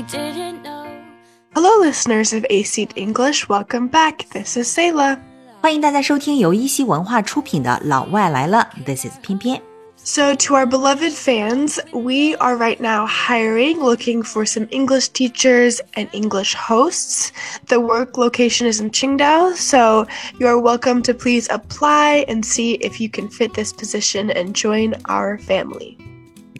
we didn't know. Hello, listeners of AC English. Welcome back. This is Selah. 欢迎大家收听由一席文化出品的《老外来了》，This is 翩翩。So, to our beloved fans, we are right now hiring, looking for some English teachers and English hosts. The work location is in Qingdao, so you are welcome to please apply and see if you can fit this position and join our family.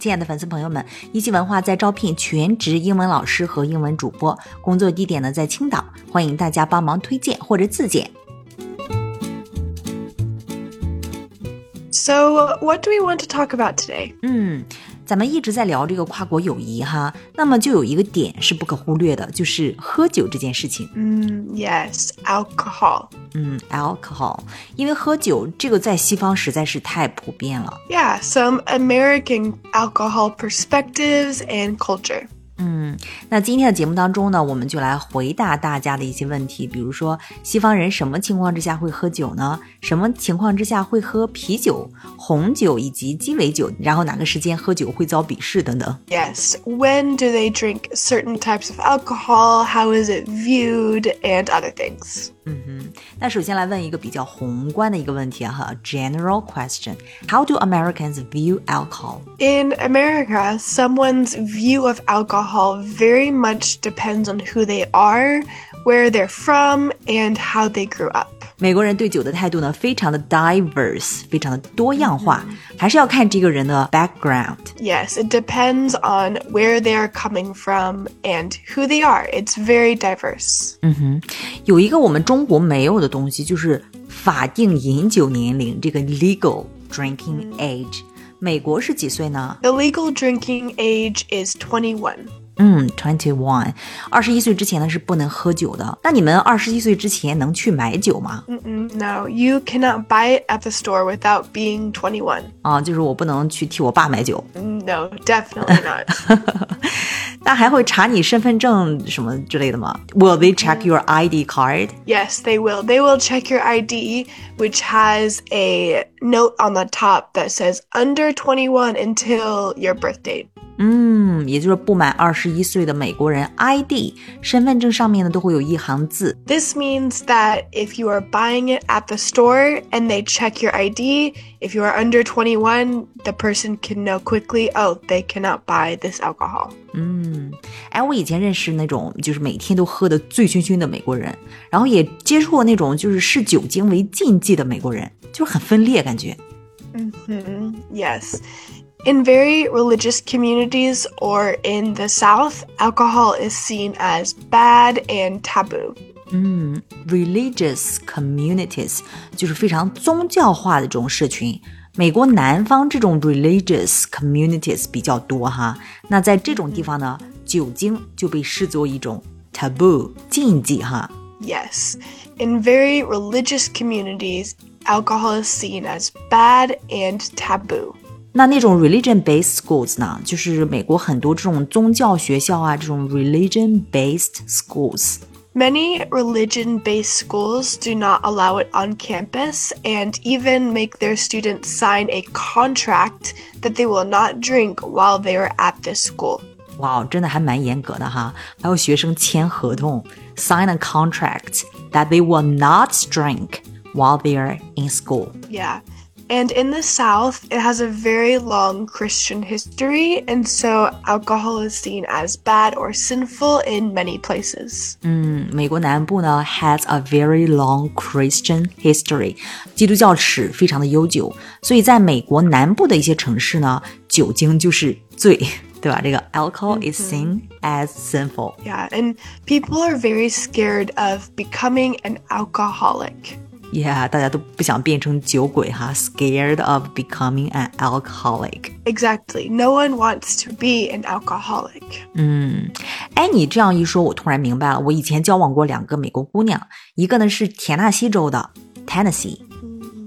亲爱的粉丝朋友们，一七文化在招聘全职英文老师和英文主播，工作地点呢在青岛，欢迎大家帮忙推荐或者自荐。So, what do we want to talk about today? 嗯，咱们一直在聊这个跨国友谊哈，那么就有一个点是不可忽略的，就是喝酒这件事情。Mm, yes, alcohol. 嗯，alcohol，因为喝酒这个在西方实在是太普遍了。Yeah, some American alcohol perspectives and culture. 嗯，那今天的节目当中呢，我们就来回答大家的一些问题，比如说西方人什么情况之下会喝酒呢？什么情况之下会喝啤酒、红酒以及鸡尾酒？然后哪个时间喝酒会遭鄙视等等。Yes, when do they drink certain types of alcohol? How is it viewed? And other things. 嗯哼，那首先来问一个比较宏观的一个问题啊哈，general question：How do Americans view alcohol？In America, someone's view of alcohol very much depends on who they are, where they're from, and how they grew up. 美国人对酒的态度呢，非常的 diverse，非常的多样化，还是要看这个人的 background。 Yes, it depends on where they are coming from and who they are. It's very diverse. 嗯哼，有一个我们中国没有的东西，就是法定饮酒年龄，这个 legal drinking age。美国是几岁呢？ The legal drinking age is 21. 嗯，twenty one，二十一岁之前呢是不能喝酒的。那你们二十一岁之前能去买酒吗？ Mm-mm, no, you cannot buy it at the store without being 21. 啊，就是我不能去替我爸买酒。 No, definitely not. 那还会查你身份证什么之类的吗？Will they check your ID card？ yes, they will. They will check your ID, which has a note on the top that says under 21 until your birth date. 嗯，也就是不满二十一岁的美国人 ID 身份证上面呢都会有一行字，This means that if you are buying it at the store and they check your ID, if you are under 21, the person can know quickly, oh, they cannot buy this alcohol. 嗯，哎，我以前认识那种就是每天都喝得醉醺醺的美国人，然后也接触过那种就是视酒精为禁忌的美国人，就是很分裂感觉。Mhm, Yes. In very religious communities or in the South, alcohol is seen as bad and taboo. 嗯，religious communities 就是非常宗教化的这种社群。美国南方这种 religious communities 比较多哈，那在这种地方呢，酒精就被视作一种 taboo 禁忌哈。 Yes. In very religious communities, alcohol is seen as bad and taboo. 那那种 religion-based schools 呢，就是美国很多这种宗教学校啊，这种 religion-based schools。 Many religion based schools do not allow it on campus and even make their students sign a contract that they will not drink while they are at this school. 哇，真的还蛮严格的哈，还有学生签合同，sign a contract that they will not drink while they are in school。 Yeah. And in the South, it has a very long Christian history, and so alcohol is seen as bad or sinful in many places. 嗯，美国南部呢 has a very long Christian history，基督教史非常的悠久，所以在美国南部的一些城市呢，酒精就是罪，对吧？这个 alcohol is seen as sinful。 Yeah, and people are very scared of becoming an alcoholic. Yeah，大家都不想变成酒鬼哈，scared of becoming an alcoholic。 Exactly. No one wants to be an alcoholic. 嗯，哎，你这样一说，我突然明白了。我以前交往过两个美国姑娘，一个呢是田纳西州的 Tennessee，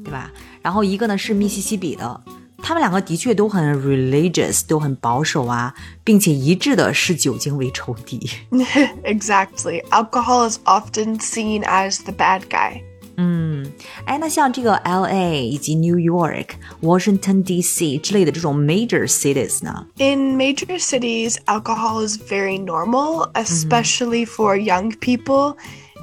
对吧？然后一个呢是密西西比的。他们两个的确都很 religious，都很保守啊，并且一致的视酒精为仇敌。 exactly. Alcohol is often seen as the bad guy. 嗯，哎，那像这个 L A 以及 New York、Washington D.C. 之类的这种 major cities 呢？ In major cities, alcohol is very normal, especially for young people.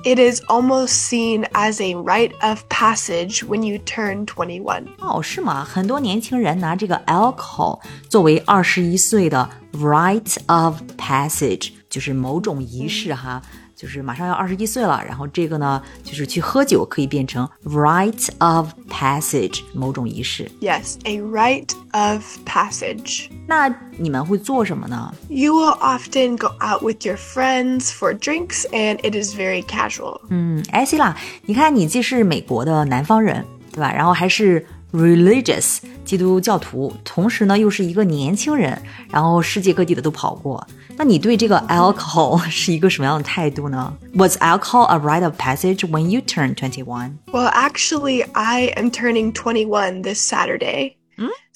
It is almost seen as a rite of passage when you turn 21. 哦，是吗？很多年轻人拿这个 alcohol 作为二十一岁的 rite of passage，就是某种仪式哈。 就是马上要二十一岁了，然后这个呢，就是去喝酒可以变成 rite of passage，某种仪式。Yes, a rite of passage. 那你们会做什么呢？You will often go out with your friends for drinks, and it is very casual. 嗯，哎，希拉，你看你既是美国的南方人，对吧？然后还是 religious 基督教徒，同时呢又是一个年轻人，然后世界各地的都跑过。那你对这个 alcohol 是一个什么样的态度呢？Was alcohol a rite of passage when you turned twenty one? Well, actually, I am turning 21 this Saturday.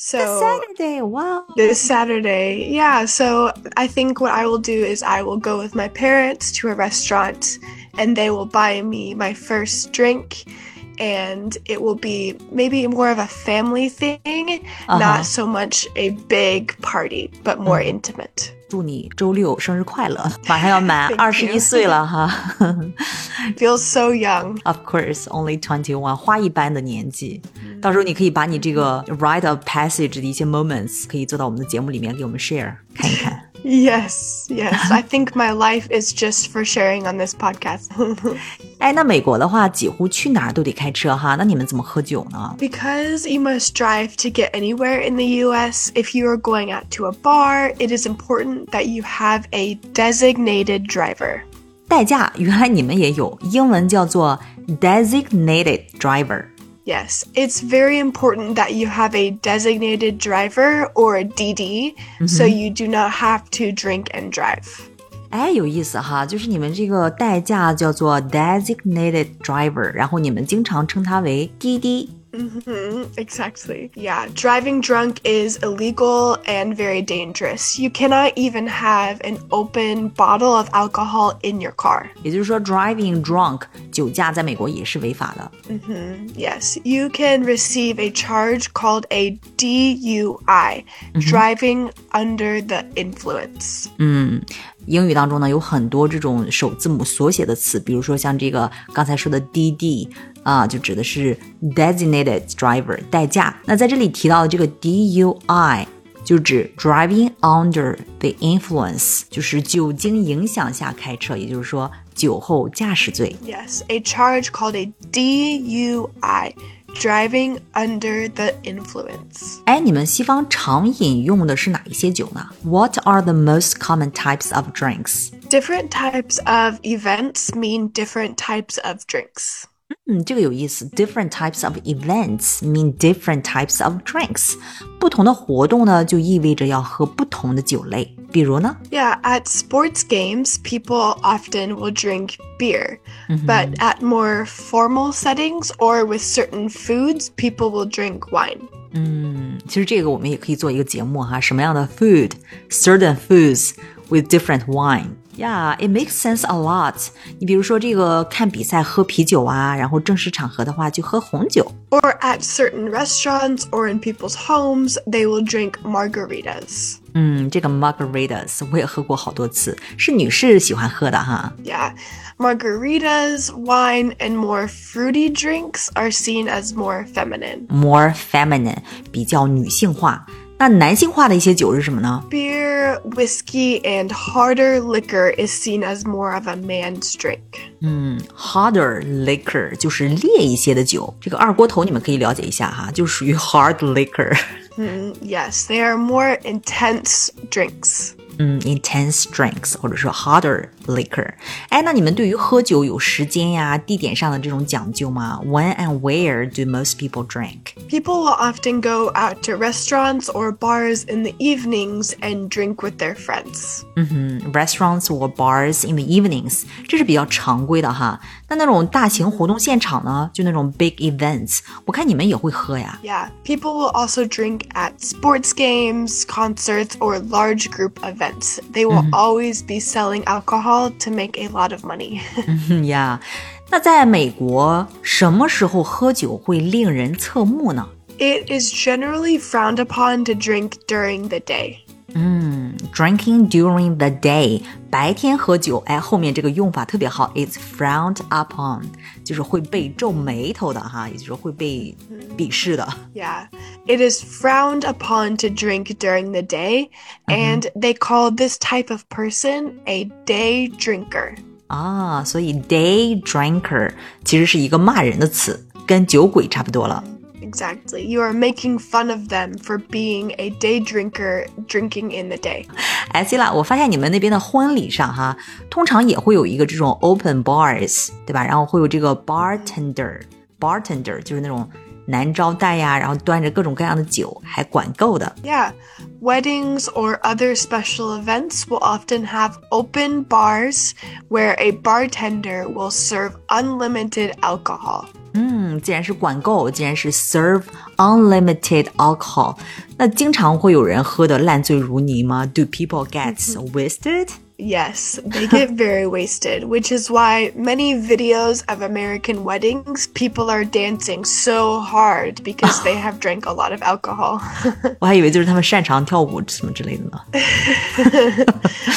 So Saturday, wow. this Saturday, yeah. So I think what I will do is I will go with my parents to a restaurant, and they will buy me my first drink. And it will be maybe more of a family thing, Uh-huh. not so much a big party, but more intimate. 祝你周六生日快乐！马上要满 Thank 二十一 you 岁了哈。 Feels so young. Of course, only twenty one，花一般的年纪。到时候你可以把你这个 rite of passage 的一些 moments 可以做到我们的节目里面给我们 share 看一看。 Yes, yes. I think my life is just for sharing on this podcast. 哎，那美国的话，几乎去哪儿都得开车哈，那你们怎么喝酒呢？ Because you must drive to get anywhere in the US, if you are going out to a bar, it is important that you have a designated driver. 代驾原来你们也有，英文叫做 designated driver。 Yes, it's very important that you have a designated driver or a DD so you do not have to drink and drive. 哎，有意思哈，就是你们这个代驾叫做 designated driver，然后你们经常称它为滴滴。 Mhm, exactly. Yeah, driving drunk is illegal and very dangerous. You cannot even have an open bottle of alcohol in your car. 也就是说，driving drunk 酒驾在美国也是违法的。 Yes, you can receive a charge called a DUI, driving under the influence. 英语当中呢有很多这种首字母缩写的词，比如说像这个刚才说的 DD 啊，就指的是 designated driver 代驾。那在这里提到的这个 DUI。就指 driving under the influence，就是酒精影响下开车，也就是说酒后驾驶罪。Yes, a charge called a DUI, driving under the influence. 哎，你们西方常饮用的是哪一些酒呢？What are the most common types of drinks？ Different types of events mean different types of drinks. 嗯，这个有意思。Different types of events mean different types of drinks。不同的活动呢，就意味着要喝不同的酒类。比如呢， Yeah, at sports games, people often will drink beer. But at more formal settings or with certain foods, people will drink wine. 嗯，其实这个我们也可以做一个节目哈，什么样的 food，certain foods with different wine。 Yeah, it makes sense a lot. 你比如说这个看比赛喝啤酒啊，然后正式场合的话就喝红酒。 Or at certain restaurants or in people's homes, they will drink margaritas. 嗯，这个 margaritas 我也喝过好多次，是女士喜欢喝的哈。 Yeah. Margaritas, wine, and more fruity drinks are seen as more feminine. More feminine，比较女性化。 那男性化的一些酒是什么呢？Beer, whiskey, and harder liquor is seen as more of a man's drink. 嗯，harder liquor 就是烈一些的酒。这个二锅头你们可以了解一下哈，就属于 hard liquor。Mm, yes, they are more intense drinks. 嗯，intense drinks 或者说 harder liquor。哎，那你们对于喝酒有时间呀、地点上的这种讲究吗？When and where do most people drink？ People will often go out to restaurants or bars in the evenings and drink with their friends. 嗯哼，restaurants or bars in the evenings，这是比较常规的哈。那那种大型活动现场呢，就那种 big events，我看你们也会喝呀。 Yeah, people will also drink at sports games, concerts, or large group events. They will always be selling alcohol to make a lot of money. 嗯呀， 那在美国，什么时候喝酒会令人侧目呢？ It is generally frowned upon to drink during the day. 嗯，drinking during the day，白天喝酒，哎，后面这个用法特别好，it's frowned upon，就是会被皱眉头的哈，也就是会被鄙视的。 Yeah. It is frowned upon to drink during the day, and they call this type of person a day drinker. 啊，所以 day drinker 其实是一个骂人的词，跟酒鬼差不多了。 Exactly. You are making fun of them for being a day drinker drinking in the day. 哎，Selah，我发现你们那边的婚礼上哈，通常也会有一个这种 open bars，对吧？然后会有这个 bartender，bartender 就是那种男招待呀，然后端着各种各样的酒，还管够的。Yeah, weddings or other special events will often have open bars where a bartender will serve unlimited alcohol. 嗯，既然是管够，既然是 serve unlimited alcohol，那经常会有人喝得烂醉如泥吗？Do people get wasted？Yes, they get very wasted, which is why many videos of American weddings, people are dancing so hard because they have drank a lot of alcohol. 我还以为就是他们擅长跳舞什么之类的呢。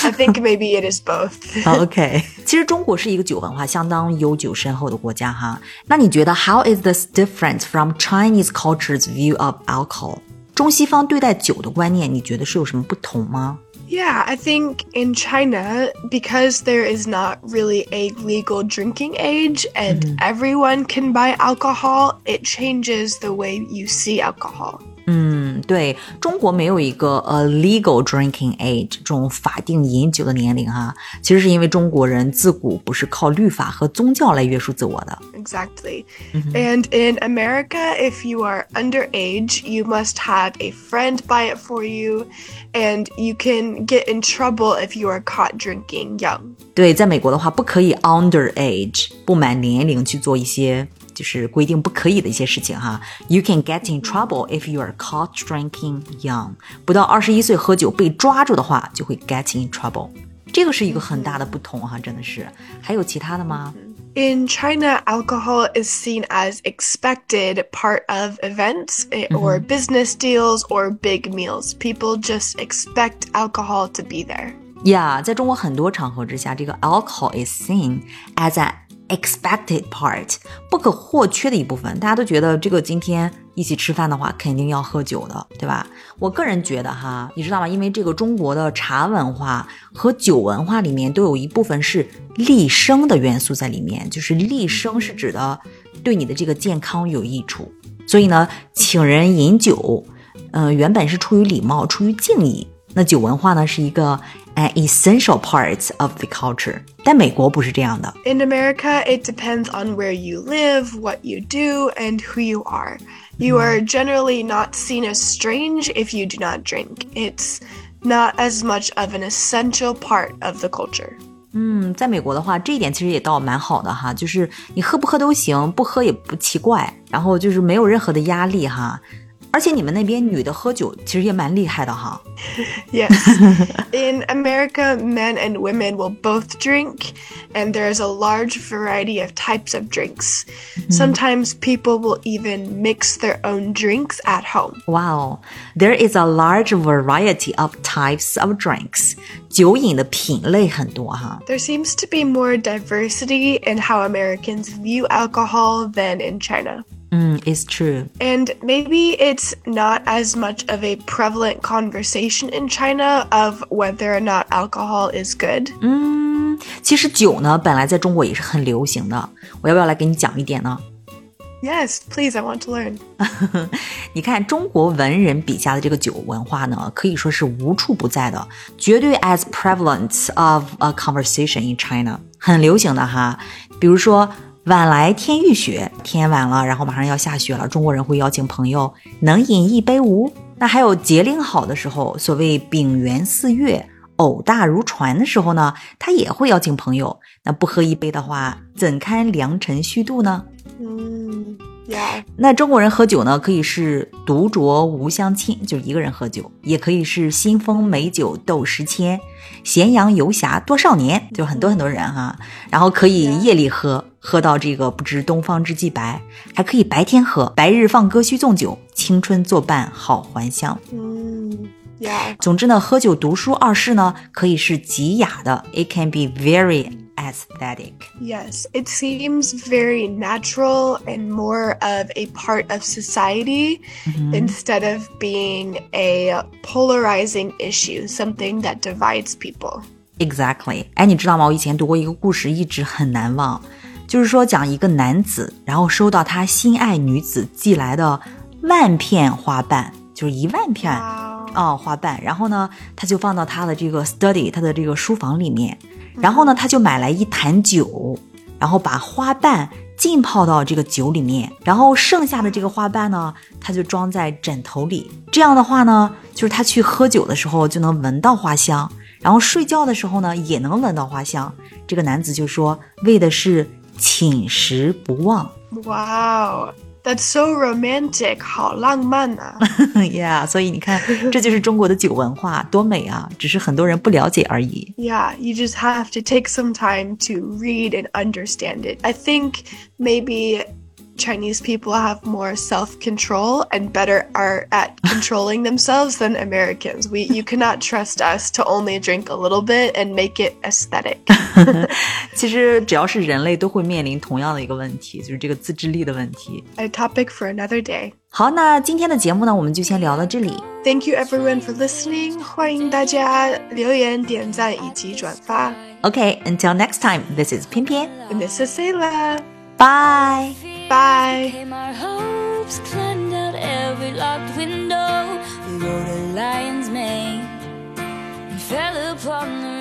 I think maybe it is both. OK，其实中国是一个酒文化相当悠久深厚的国家哈。那你觉得 How is this different from Chinese culture's view of alcohol？中西方对待酒的观念，你觉得是有什么不同吗？ Yeah, I think in China, because there is not really a legal drinking age and mm-hmm. everyone can buy alcohol, it changes the way you see alcohol. 嗯，对中国没有一个呃 legal drinking age 这种法定饮酒的年龄哈，其实是因为中国人自古不是靠律法和宗教来约束自我的。 Exactly. And in America, if you are underage, you must have a friend buy it for you, and you can get in trouble if you are caught drinking young. 对，在美国的话，不可以 underage 不满年龄去做一些 就是规定不可以的一些事情哈。You can get in trouble if you are caught drinking young。不到二十一岁喝酒被抓住的话，就会 get in trouble。这个是一个很大的不同哈，真的是。还有其他的吗？ In China, alcohol is seen as expected part of events eh, or business deals or big meals. People just expect alcohol to be there. Yeah，在中国很多场合之下，这个 alcohol is seen as an expected part，不可或缺的一部分。大家都觉得这个今天一起吃饭的话，肯定要喝酒的，对吧？我个人觉得哈，你知道吗？因为这个中国的茶文化和酒文化里面都有一部分是利生的元素在里面，就是利生是指的对你的这个健康有益处。所以呢，请人饮酒，呃，原本是出于礼貌，出于敬意。那酒文化呢，是一个 an essential part of the culture，但美国不是这样的。 In America, it depends on where you live, what you do, and who you are. You are generally not seen as strange if you do not drink. It's not as much of an essential part of the culture. 嗯，在美国的话，这一点其实也倒蛮好的哈，就是你喝不喝都行，不喝也不奇怪，然后就是没有任何的压力哈。 而且你们那边女的喝酒其实也蛮厉害的哈。 Yes. In America, men and women will both drink, and there's a large variety of types of drinks. Sometimes people will even mix their own drinks at home. 哇哦，There is a large variety of types of drinks，酒饮的品类很多哈。 There seems to be more diversity in how Americans view alcohol than in China. 嗯，It's true。 And maybe it's not as much of a prevalent conversation in China of whether or not alcohol is good. 嗯，其实酒呢，本来在中国也是很流行的。我要不要来给你讲一点呢？ Yes, please, I want to learn. 你看中国文人笔下的这个酒文化呢，可以说是无处不在的，绝对 as prevalent of a conversation in China，很流行的哈。比如说 晚来天欲雪，天晚了，然后马上要下雪了，中国人会邀请朋友，能饮一杯无？那还有节令好的时候，所谓丙元四月。偶大如船的时候呢，他也会邀请朋友。那不喝一杯的话，怎堪良辰虚度呢？嗯那中国人喝酒呢，可以是独酌无相亲，就是一个人喝酒；也可以是新丰美酒斗十千，咸阳游侠多少年，就很多很多人哈。然后可以夜里喝，喝到这个不知东方之既白，还可以白天喝，白日放歌须纵酒，青春作伴好还乡。Mm, yeah. 总之呢，喝酒读书二世呢，可以是极雅的，it can be very aesthetic. Yes, it seems very natural and more of a part of society instead of being a polarizing issue, something that divides people. Exactly. 哎，你知道吗？我以前读过一个故事，一直很难忘。就是说，讲一个男子，然后收到他心爱女子寄来的万片花瓣，就是一万片 Wow. 哦花瓣。然后呢，他就放到他的这个 study，他的这个书房里面。 然后呢，他就买来一坛酒，然后把花瓣浸泡到这个酒里面，然后剩下的这个花瓣呢，他就装在枕头里。这样的话呢，就是他去喝酒的时候就能闻到花香，然后睡觉的时候呢也能闻到花香。这个男子就说，为的是寝食不忘。哇哦 That's so romantic. 好浪漫啊。 yeah，所以你看，这就是中国的酒文化，多美啊！只是很多人不了解而已。 Yeah, you just have to take some time to read and understand it. I think maybe Chinese people have more self control and better are at controlling themselves than Americans. We you cannot trust us to only drink a little bit and make it aesthetic. 其实只要是人类都会面临同样的一个问题，就是这个自制力的问题。A topic for another day. 好，那今天的节目呢，我们就先聊到这里。Thank you everyone for listening. 欢迎大家留言、点赞以及转发。Okay, until next time. This is Pian and this is Selah. Bye. Bye. Came our hopes, climbed out every locked window. We rode a lion's mane and fell upon the